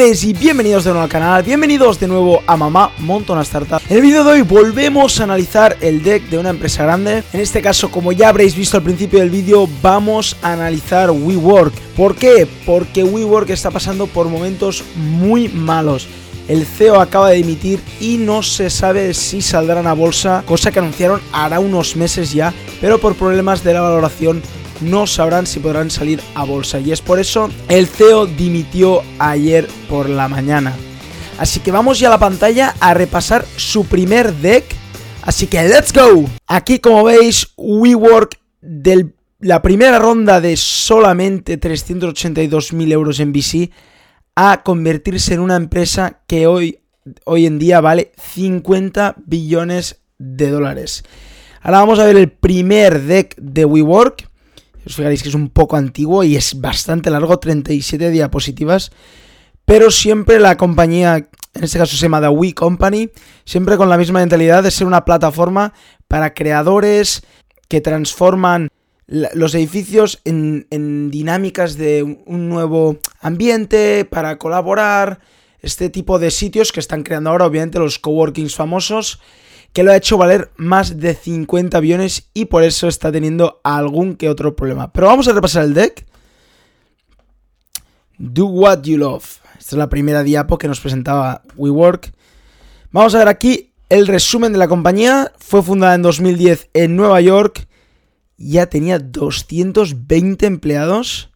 y bienvenidos de nuevo al canal, bienvenidos de nuevo a Mamá Monta una Startup. En el vídeo de hoy volvemos a analizar el deck de una empresa grande. En este caso, como ya habréis visto al principio del vídeo, vamos a analizar WeWork. ¿Por qué? Porque WeWork está pasando por momentos muy malos. El CEO acaba de dimitir y no se sabe si saldrán a bolsa, cosa que anunciaron hará unos meses ya, pero por problemas de la valoración no sabrán si podrán salir a bolsa. Y es por eso el CEO dimitió ayer por la mañana. Así que vamos ya a la pantalla a repasar su primer deck. Así que let's go. Aquí como veis, WeWork de la primera ronda de solamente 382.000 euros en VC a convertirse en una empresa que hoy, hoy en día vale 50 billones de dólares. Ahora vamos a ver el primer deck de WeWork. Os fijaréis que es un poco antiguo y es bastante largo, 37 diapositivas. Pero siempre la compañía, en este caso se llama The We Company, siempre con la misma mentalidad de ser una plataforma para creadores que transforman los edificios en, en, dinámicas de un nuevo ambiente para colaborar. Este tipo de sitios que están creando ahora, obviamente, los coworkings famosos que lo ha hecho valer más de 50 aviones y por eso está teniendo algún que otro problema. Pero vamos a repasar el deck. Do what you love. Esta es la primera diapo que nos presentaba WeWork. Vamos a ver aquí el resumen de la compañía. Fue fundada en 2010 en Nueva York. Ya tenía 220 empleados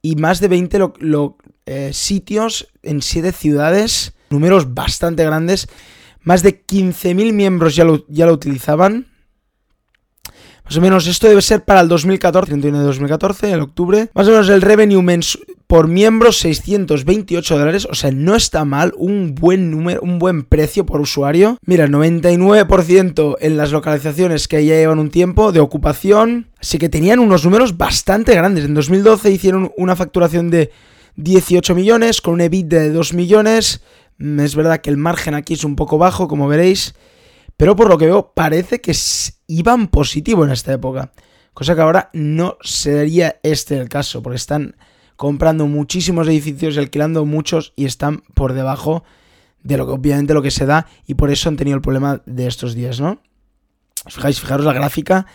y más de 20 eh, sitios en 7 ciudades. Números bastante grandes. Más de 15.000 miembros ya lo, ya lo utilizaban. Más o menos esto debe ser para el 2014, 31 de 2014, en octubre. Más o menos el revenue por miembro 628 dólares, o sea, no está mal, un buen número, un buen precio por usuario. Mira, 99% en las localizaciones que ya llevan un tiempo de ocupación, así que tenían unos números bastante grandes. En 2012 hicieron una facturación de 18 millones con un EBIT de 2 millones. Mm, es verdad que el margen aquí es un poco bajo, como veréis. Pero por lo que veo, parece que iban positivo en esta época. Cosa que ahora no sería este el caso, porque están comprando muchísimos edificios y alquilando muchos y están por debajo de lo que obviamente lo que se da y por eso han tenido el problema de estos días, ¿no? fijáis, fijaros la gráfica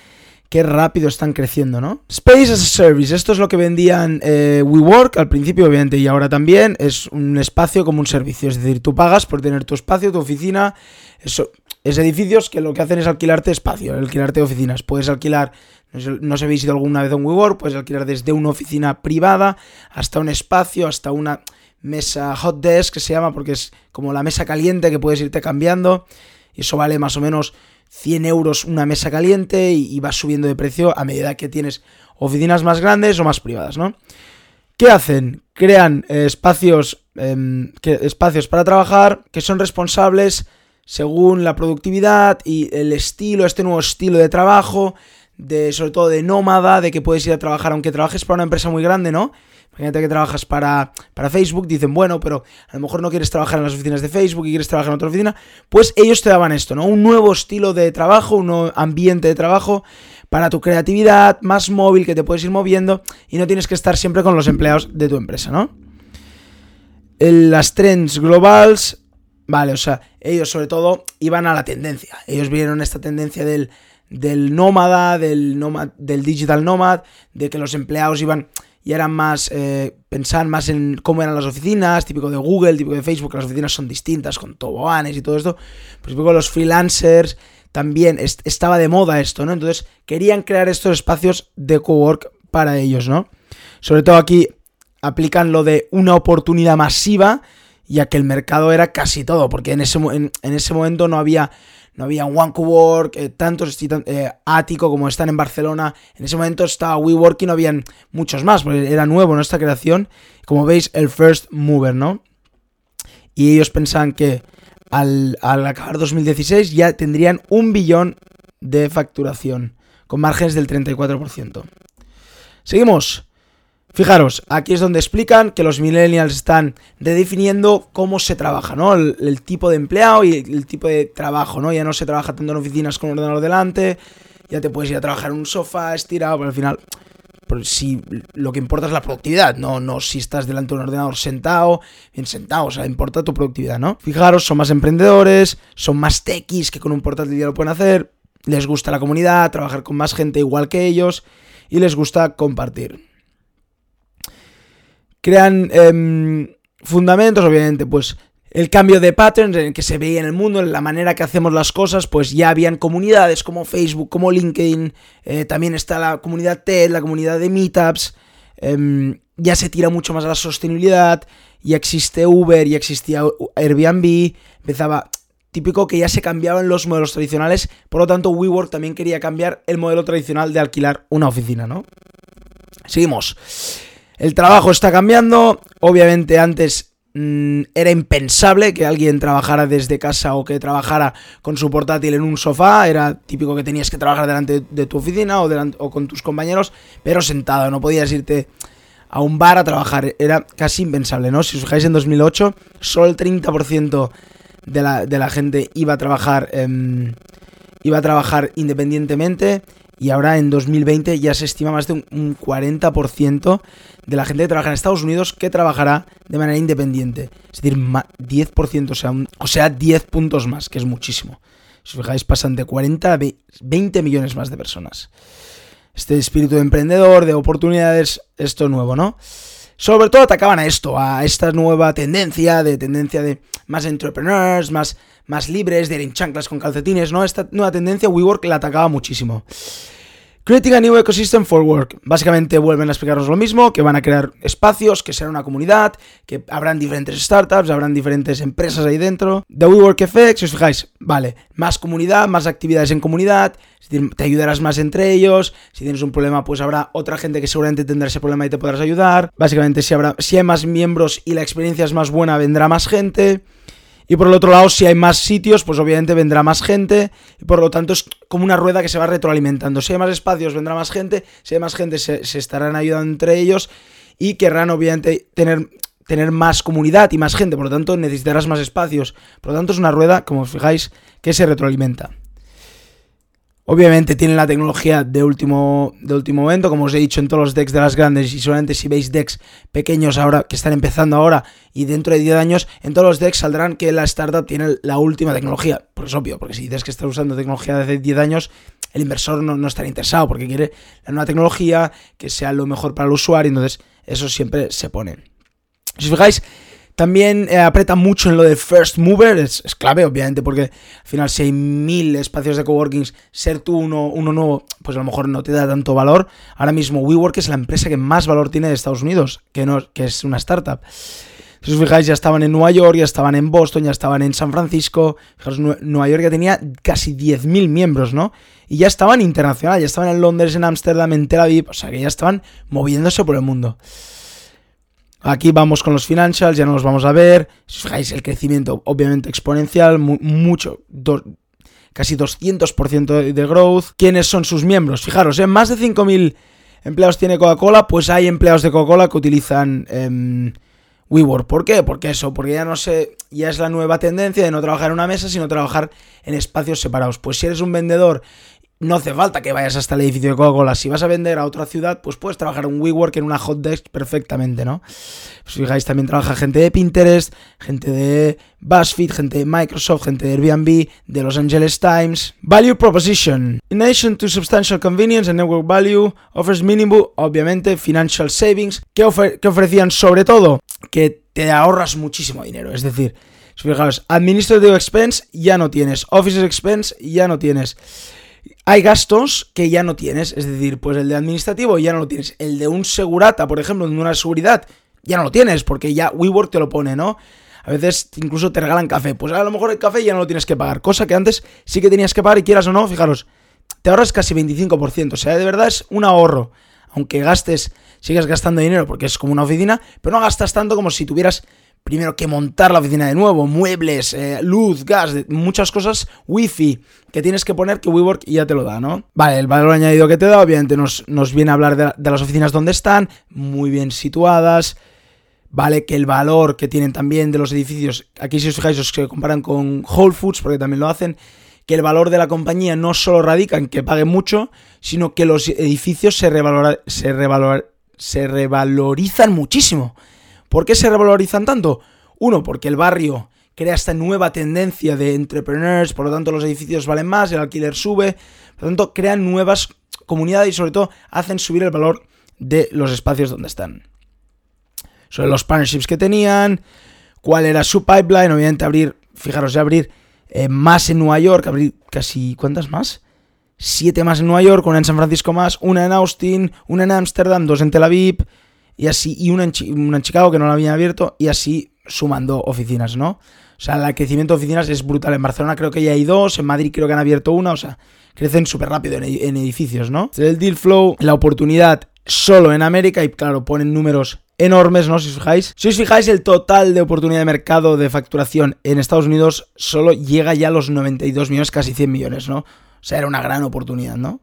qué rápido están creciendo, ¿no? Space as a Service, esto es lo que vendían eh, WeWork al principio, obviamente, y ahora también. Es un espacio como un servicio, es decir, tú pagas por tener tu espacio, tu oficina. Eso, es edificios que lo que hacen es alquilarte espacio, alquilarte oficinas. Puedes alquilar, no sé, no habéis ido alguna vez a un WeWork, puedes alquilar desde una oficina privada hasta un espacio, hasta una mesa hot desk que se llama, porque es como la mesa caliente que puedes irte cambiando. Y eso vale más o menos 100 euros una mesa caliente y, vas subiendo de precio a medida que tienes oficinas más grandes o más privadas, ¿no? ¿Qué hacen? Crean eh, espacios, em, espacios para trabajar que son responsables según la productividad y el estilo, este nuevo estilo de trabajo, de sobre todo de nómada, de que puedes ir a trabajar aunque trabajes para una empresa muy grande, ¿no? Imagínate que trabajas para, para Facebook, dicen, bueno, pero a lo mejor no quieres trabajar en las oficinas de Facebook y quieres trabajar en otra oficina, pues ellos te daban esto, ¿no? Un nuevo estilo de trabajo, un nuevo ambiente de trabajo para tu creatividad, más móvil, que te puedes ir moviendo y no tienes que estar siempre con los empleados de tu empresa, ¿no? las trends globals, vale, o sea, ellos sobre todo iban a la tendencia. Ellos vieron esta tendencia del, del nómada, del, del digital nomad, de que los empleados iban y eran más, eh, pensar más en cómo eran las oficinas, típico de Google, típico de Facebook, las oficinas son distintas, con toboganes y todo esto. Pues típico los freelancers, también estaba de moda esto, ¿no? Entonces querían crear estos espacios de cowork para ellos, ¿no? Sobre todo aquí aplican lo de una oportunidad masiva, ya que el mercado era casi todo, porque en ese, en ese momento no había no había un One Work, eh, tantos eh, Ático como están en Barcelona. En ese momento estaba WeWork y no habían muchos más, porque era nuevo nuestra creación. Como veis, el first mover, ¿no? Y ellos pensaban que al, al acabar 2016 ya tendrían un billón de facturación, con márgenes del 34%. Seguimos. Fijaros, aquí es donde explican que los millennials están redefiniendo cómo se trabaja, ¿no? El, tipo de empleado y el tipo de trabajo, ¿no? Ya no se trabaja tanto en oficinas con ordenador delante, ya te puedes ir a trabajar en un sofá estirado, pero al final si lo que importa es la productividad, no, no si estás delante de un ordenador sentado, bien sentado, o sea, importa tu productividad, ¿no? Fijaros, son más emprendedores, son más techis que con un portátil ya lo pueden hacer, les gusta la comunidad, trabajar con más gente igual que ellos y les gusta compartir. Crean em, fundamentos, obviamente, pues el cambio de patterns en el que se veía en el mundo, en la manera que hacemos las cosas, pues ya habían comunidades como Facebook, como LinkedIn, eh, también está la comunidad TED, la comunidad de Meetups, em, ya se tira mucho más a la sostenibilidad, ya existe Uber, ya existía Airbnb, empezaba típico que ya se cambiaban los modelos tradicionales, por lo tanto WeWork también quería cambiar el modelo tradicional de alquilar una oficina, ¿no? Seguimos. El trabajo está cambiando, obviamente antes Mm, era impensable que alguien trabajara desde casa o que trabajara con su portátil en un sofá. Era típico que tenías que trabajar delante de tu oficina o, o con tus compañeros, pero sentado. No podías irte a un bar a trabajar. Era casi impensable, ¿no? Si os fijáis en 2008, solo el 30% de la, de la gente iba a trabajar. iba a trabajar independientemente y ahora en 2020 ya se estima más de un 40% de la gente que trabaja en Estados Unidos que trabajará de manera independiente. Es decir, 10%, o sea, o sea, 10 puntos más, que es muchísimo. Si os fijáis, pasan de 40 a 20 millones más de personas. Este espíritu de emprendedor, de oportunidades, esto nuevo, ¿no? Sobre todo atacaban a esto, a esta nueva tendencia, de tendencia de más entrepreneurs, más, más libres, de ir en chanclas con calcetines, ¿no? Esta nueva tendencia WeWork la atacaba muchísimo. Creating a New Ecosystem for Work. Básicamente vuelven a explicarnos lo mismo, que van a crear espacios, que será una comunidad, que habrán diferentes startups, habrán diferentes empresas ahí dentro. The WeWork Effect, si os fijáis, vale, más comunidad, más actividades en comunidad, te ayudarás más entre ellos, si tienes un problema pues habrá otra gente que seguramente tendrá ese problema y te podrás ayudar. Básicamente si, habrá, si hay más miembros y la experiencia es más buena, vendrá más gente. Y por el otro lado, si hay más sitios, pues obviamente vendrá más gente. Y por lo tanto es como una rueda que se va retroalimentando. Si hay más espacios, vendrá más gente. Si hay más gente, se, estarán ayudando entre ellos. Y querrán obviamente tener, tener más comunidad y más gente. Por lo tanto, necesitarás más espacios. Por lo tanto, es una rueda, como os fijáis, que se retroalimenta. Obviamente tienen la tecnología de último, de último momento, como os he dicho en todos los decks de las grandes, y solamente si veis decks pequeños ahora, que están empezando ahora, y dentro de 10 años, en todos los decks saldrán que la startup tiene la última tecnología. Pues es obvio, porque si dices que estás usando tecnología de hace 10 años, el inversor no, no estará interesado, porque quiere la nueva tecnología, que sea lo mejor para el usuario, entonces eso siempre se pone. Si os fijáis, también eh, aprieta mucho en lo de first mover, es, clave obviamente porque al final si hay mil espacios de coworkings, ser tú uno, uno nuevo, pues a lo mejor no te da tanto valor. Ahora mismo WeWork es la empresa que más valor tiene de Estados Unidos, que, no, que es una startup. Si os fijáis, ya estaban en Nueva York, ya estaban en Boston, ya estaban en San Francisco. Fijaos, Nueva York ya tenía casi 10.000 miembros, ¿no? Y ya estaban internacional, ya estaban en Londres, en Ámsterdam, en Tel Aviv, o sea que ya estaban moviéndose por el mundo. Aquí vamos con los financials, ya no los vamos a ver. Si os fijáis, el crecimiento obviamente exponencial, mucho, casi 200% de, growth. ¿Quiénes son sus miembros? Fijaros, ¿eh? más de 5.000 empleados tiene Coca-Cola, pues hay empleados de Coca-Cola que utilizan eh, WeWork. ¿Por qué? Porque eso, porque ya no sé, ya es la nueva tendencia de no trabajar en una mesa, sino trabajar en espacios separados. Pues si eres un vendedor no hace falta que vayas hasta el edificio de Coca-Cola. Si vas a vender a otra ciudad, pues puedes trabajar en WeWork en una hot desk perfectamente, ¿no? Pues fijáis, también trabaja gente de Pinterest, gente de BuzzFeed, gente de Microsoft, gente de Airbnb, de Los Angeles Times. Value Proposition. In addition to substantial convenience and network value, offers minimum, obviamente, financial savings. ¿Qué, ofrecían sobre todo? Que te ahorras muchísimo dinero. Es decir, fijaos, Administrative Expense ya no tienes, Office Expense ya no tienes. Hay gastos que ya no tienes, es decir, pues el de administrativo ya no lo tienes. El de un segurata, por ejemplo, de una seguridad, ya no lo tienes, porque ya WeWork te lo pone, ¿no? A veces incluso te regalan café. Pues a lo mejor el café ya no lo tienes que pagar. Cosa que antes sí que tenías que pagar y quieras o no, fijaros, te ahorras casi 25%. O sea, de verdad es un ahorro. Aunque gastes, sigas gastando dinero porque es como una oficina, pero no gastas tanto como si tuvieras primero que montar la oficina de nuevo, muebles, eh, luz, gas, muchas cosas, wifi que tienes que poner que WeWork ya te lo da, ¿no? Vale, el valor añadido que te da, obviamente nos, nos viene a hablar de, las oficinas donde están, muy bien situadas, vale, que el valor que tienen también de los edificios, aquí si os fijáis os comparan con Whole Foods, porque también lo hacen, que el valor de la compañía no solo radica en que pague mucho, sino que los edificios se, se, se revalorizan muchísimo. ¿Por qué se revalorizan tanto? Uno, porque el barrio crea esta nueva tendencia de entrepreneurs, por lo tanto los edificios valen más, el alquiler sube, por lo tanto crean nuevas comunidades y sobre todo hacen subir el valor de los espacios donde están. Sobre los partnerships que tenían, cuál era su pipeline, obviamente abrir, fijaros, ya abrir eh, más en Nueva York, abrir casi, ¿cuántas más? Siete más en Nueva York, una en San Francisco más, una en Austin, una en Ámsterdam, dos en Tel Aviv, y así, y una en, Chicago que no la habían abierto, y así sumando oficinas, ¿no? O sea, el crecimiento de oficinas es brutal. En Barcelona creo que ya hay dos, en Madrid creo que han abierto una, o sea, crecen súper rápido en, edificios, ¿no? El deal flow, la oportunidad solo en América y claro, ponen números enormes, ¿no? Si os fijáis. Si os fijáis, el total de oportunidad de mercado de facturación en Estados Unidos solo llega ya a los 92 millones, casi 100 millones, ¿no? O sea, era una gran oportunidad, ¿no?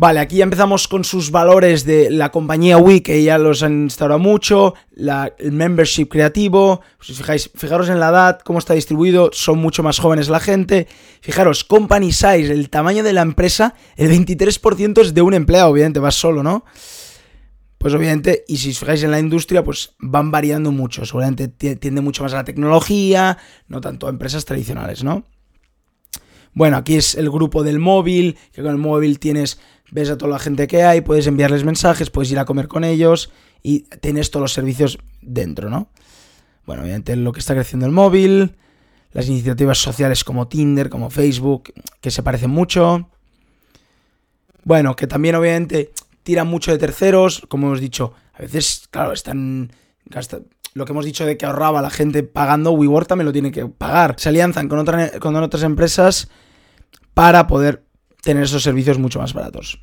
Vale, aquí ya empezamos con sus valores de la compañía Wii, que ya los han instaurado mucho, el membership creativo, si fijáis, fijaros en la edad, cómo está distribuido, son mucho más jóvenes la gente. Fijaros, company size, el tamaño de la empresa, el 23% es de un empleado, obviamente, vas solo, ¿no? Pues obviamente, y si os fijáis en la industria, pues van variando mucho, seguramente tiende mucho más a la tecnología, no tanto a empresas tradicionales, ¿no? Bueno, aquí es el grupo del móvil, que con el móvil tienes, ves a toda la gente que hay, puedes enviarles mensajes, puedes ir a comer con ellos y tienes todos los servicios dentro, ¿no? Bueno, obviamente lo que está creciendo el móvil, las iniciativas sociales como Tinder, como Facebook, que se parecen mucho. Bueno, que también obviamente tiran mucho de terceros, como hemos dicho, a veces, claro, están lo que hemos dicho de que ahorraba la gente pagando, WeWork también lo tiene que pagar. Se alianzan con, con otras empresas para poder tener esos servicios mucho más baratos.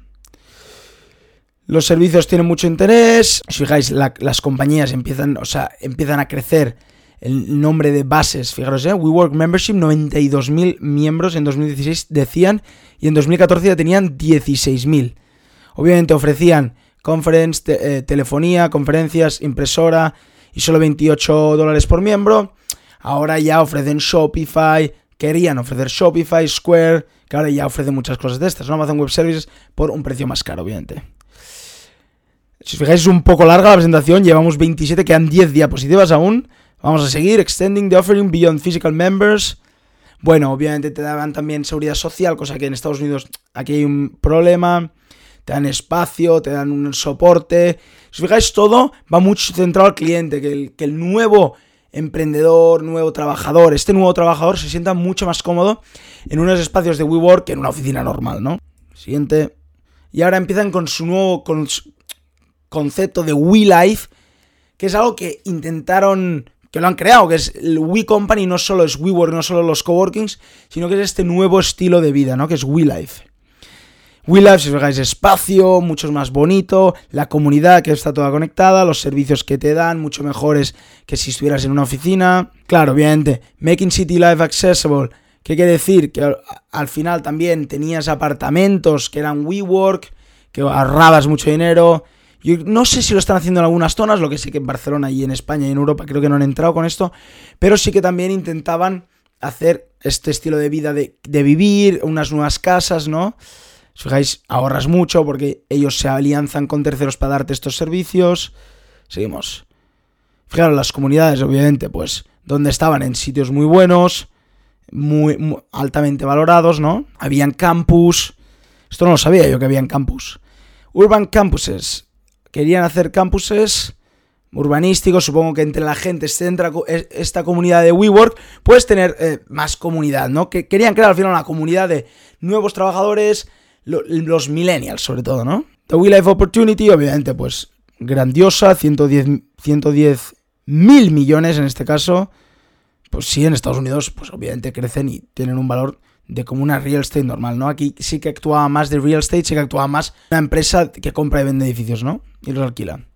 Los servicios tienen mucho interés. Si fijáis, las compañías empiezan, o sea, empiezan a crecer el nombre de bases. Fijaros, ¿eh? WeWork Membership, 92.000 miembros en 2016 decían, y en 2014 ya tenían 16.000. Obviamente ofrecían conference, eh, telefonía, conferencias, impresora, y solo 28 dólares por miembro. Ahora ya ofrecen Shopify, querían ofrecer Shopify, Square, que ahora ya ofrecen muchas cosas de estas, ¿no? Amazon Web Services por un precio más caro, obviamente. Si os fijáis, es un poco larga la presentación, llevamos 27, quedan 10 diapositivas aún. Vamos a seguir, extending the offering beyond physical members. Bueno, obviamente te daban también seguridad social, cosa que en Estados Unidos aquí hay un problema te dan espacio, te dan un soporte. Si os fijáis, todo va mucho centrado al cliente, que el nuevo emprendedor, nuevo trabajador, este nuevo trabajador se sienta mucho más cómodo en unos espacios de WeWork que en una oficina normal, ¿no? Siguiente. Y ahora empiezan con su nuevo concepto de WeLife, que es algo que intentaron, que lo han creado, que es el We Company, no solo es WeWork, no solo los coworkings, sino que es este nuevo estilo de vida, ¿no? Que es WeLife. WeLive, si os fijáis, espacio, mucho más bonito, la comunidad que está toda conectada, los servicios que te dan, mucho mejores que si estuvieras en una oficina. Claro, obviamente, Making City Life Accessible, ¿qué quiere decir? Que al final también tenías apartamentos que eran WeWork, que ahorrabas mucho dinero. Yo no sé si lo están haciendo en algunas zonas, lo que sé que en Barcelona y en España y en Europa creo que no han entrado con esto, pero sí que también intentaban hacer este estilo de vida de vivir, unas nuevas casas, ¿no? Si fijáis, ahorras mucho porque ellos se alianzan con terceros para darte estos servicios. Seguimos. Fijaros, las comunidades, obviamente, pues, donde estaban en sitios muy buenos, muy, altamente valorados, ¿no? Habían campus. Esto no lo sabía yo que habían campus. Urban campuses. Querían hacer campuses urbanísticos. Supongo que entre la gente se entra esta comunidad de WeWork, puedes tener eh, más comunidad, ¿no? Que querían crear al final una comunidad de nuevos trabajadores los millennials sobre todo, ¿no? The We Life Opportunity, obviamente, pues grandiosa, 110, 110 mil millones en este caso. Pues sí, en Estados Unidos, pues obviamente crecen y tienen un valor de como una real estate normal, ¿no? Aquí sí que actuaba más de real estate, sí que actuaba más una empresa que compra y vende edificios, ¿no? Y los alquila.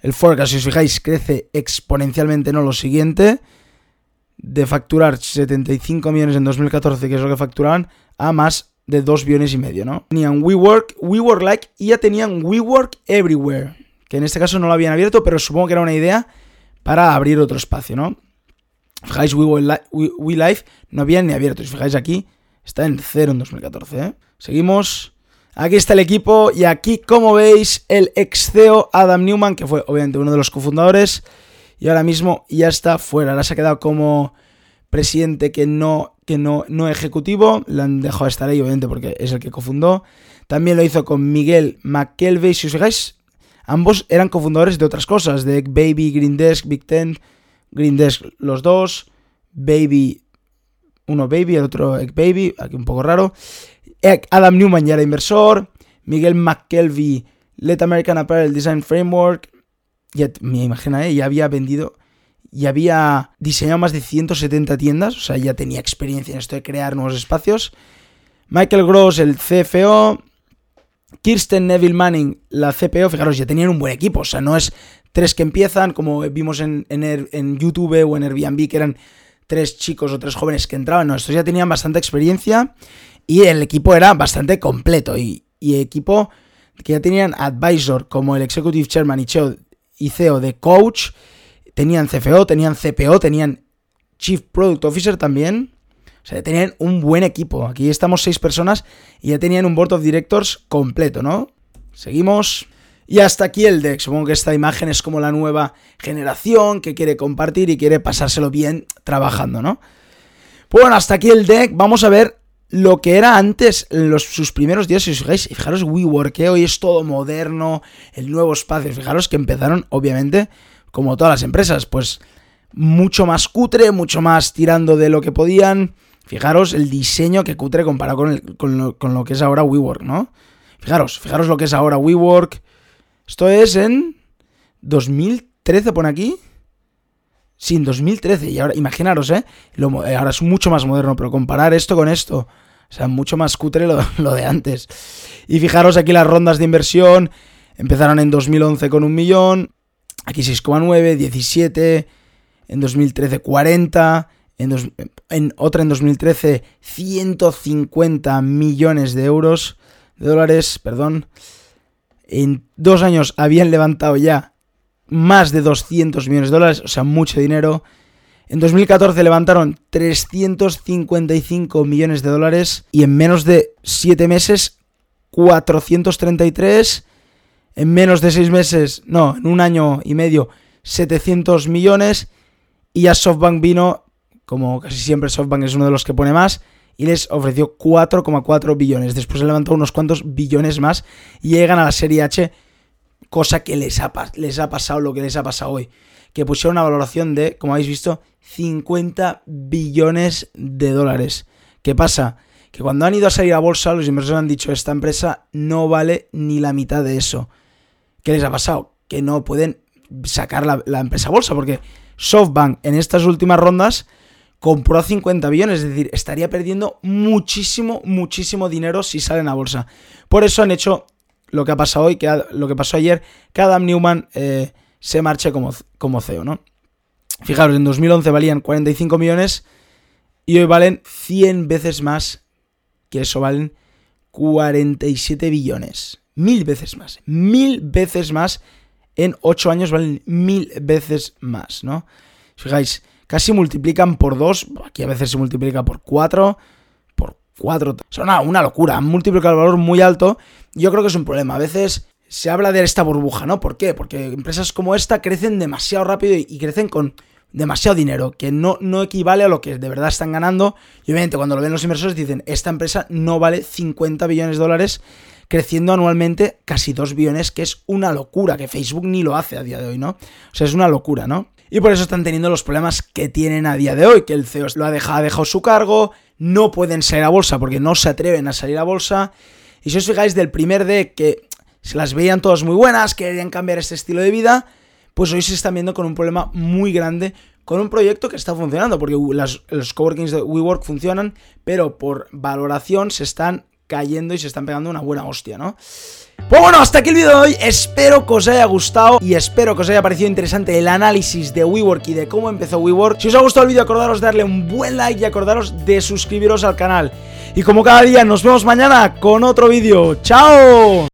El forecast, si os fijáis, crece exponencialmente, ¿no? Lo siguiente, de facturar 75 millones en 2014, que es lo que facturaban, a más de 2 billones y medio, ¿no? Tenían WeWork, WeWork Like y ya tenían WeWork Everywhere, que en este caso no lo habían abierto, pero supongo que era una idea para abrir otro espacio, ¿no? Fijáis, We, Life no había ni abierto. Si fijáis aquí, está en cero en 2014. ¿eh? Seguimos. Aquí está el equipo y aquí, como veis, el ex CEO Adam Newman, que fue obviamente uno de los cofundadores, y ahora mismo ya está fuera. Ahora se ha quedado como presidente que no, que no, no ejecutivo. Le han dejado estar ahí, obviamente, porque es el que cofundó. También lo hizo con Miguel McKelvey. Si os fijáis, ambos eran cofundadores de otras cosas, de Baby, Green Desk, Big Ten. Green Desk los dos, Baby, uno Baby, el otro Egg Baby, aquí un poco raro. Adam Newman ya era inversor, Miguel McKelvey, Let American Apparel Design Framework, ya me imagino, ¿eh? ya había vendido, ya había diseñado más de 170 tiendas, o sea, ya tenía experiencia en esto de crear nuevos espacios. Michael Gross, el CFO, Kirsten Neville Manning, la CPO, fijaros, ya tenían un buen equipo, o sea, no es tres que empiezan, como vimos en, en, YouTube o en Airbnb, que eran tres chicos o tres jóvenes que entraban. No, estos ya tenían bastante experiencia y el equipo era bastante completo. Y, equipo que ya tenían advisor como el Executive Chairman y, y CEO de Coach, tenían CFO, tenían CPO, tenían Chief Product Officer también. O sea, tenían un buen equipo. Aquí estamos seis personas y ya tenían un Board of Directors completo, ¿no? Seguimos. Y hasta aquí el deck. Supongo que esta imagen es como la nueva generación que quiere compartir y quiere pasárselo bien trabajando, ¿no? Pues bueno, hasta aquí el deck. Vamos a ver lo que era antes, los, sus primeros días. Si os fijáis, fijaros WeWork, que hoy es todo moderno, el nuevo espacio. Fijaros que empezaron, obviamente, como todas las empresas, pues mucho más cutre, mucho más tirando de lo que podían. Fijaros el diseño que cutre comparado con, con, lo, lo que es ahora WeWork, ¿no? Fijaros, fijaros lo que es ahora WeWork esto es en 2013, pone aquí. Sí, en 2013. Y ahora, imaginaros, ¿eh? ¿eh? Ahora es mucho más moderno, pero comparar esto con esto. O sea, mucho más cutre lo, lo de antes. Y fijaros aquí las rondas de inversión. Empezaron en 2011 con un millón. Aquí 6,9, 17. En 2013 40. En, en, otra en 2013 150 millones de euros. De dólares, perdón. En dos años habían levantado ya más de 200 millones de dólares, o sea, mucho dinero. En 2014 levantaron 355 millones de dólares y en menos de 7 meses 433. En menos de 6 meses, no, en un año y medio 700 millones. Y ya SoftBank vino, como casi siempre SoftBank es uno de los que pone más, y les ofreció 4,4 billones. Después levantó unos cuantos billones más y llegan a la serie H, cosa que les ha, les ha pasado lo que les ha pasado hoy. Que pusieron una valoración de, como habéis visto, 50 billones de dólares. ¿Qué pasa? Que cuando han ido a salir a bolsa, los inversores han dicho, esta empresa no vale ni la mitad de eso. ¿Qué les ha pasado? Que no pueden sacar la, empresa a bolsa, porque SoftBank en estas últimas rondas compró a 50 billones, es decir, estaría perdiendo muchísimo, muchísimo dinero si salen a bolsa. Por eso han hecho lo que ha pasado hoy, que lo que pasó ayer, que Adam Newman eh, se marche como, como CEO, ¿no? Fijaros, en 2011 valían 45 millones y hoy valen 100 veces más que eso, valen 47 billones. Mil veces más. Mil veces más. En 8 años valen mil veces más, ¿no? Fijáis, casi multiplican por 2, aquí a veces se multiplica por 4, por 4. Es una, locura, han multiplicado el valor muy alto. Yo creo que es un problema. A veces se habla de esta burbuja, ¿no? ¿Por qué? Porque empresas como esta crecen demasiado rápido y, crecen con demasiado dinero, que no, no equivale a lo que de verdad están ganando. Y obviamente cuando lo ven los inversores dicen, esta empresa no vale 50 billones de dólares, creciendo anualmente casi 2 billones, que es una locura, que Facebook ni lo hace a día de hoy, ¿no? O sea, es una locura, ¿no? Y por eso están teniendo los problemas que tienen a día de hoy, que el CEO lo ha dejado, su cargo, no pueden salir a bolsa porque no se atreven a salir a bolsa. Y si os fijáis del primer deck que se las veían todas muy buenas, querían cambiar este estilo de vida, pues hoy se están viendo con un problema muy grande con un proyecto que está funcionando, porque los coworkings de WeWork funcionan, pero por valoración se están cayendo y se están pegando una buena hostia, ¿no? Pues bueno, hasta aquí el vídeo de hoy, espero que os haya gustado y espero que os haya parecido interesante el análisis de WeWork y de cómo empezó WeWork. Si os ha gustado el vídeo, acordaros de darle un buen like y acordaros de suscribiros al canal. Y como cada día, nos vemos mañana con otro vídeo. ¡Chao!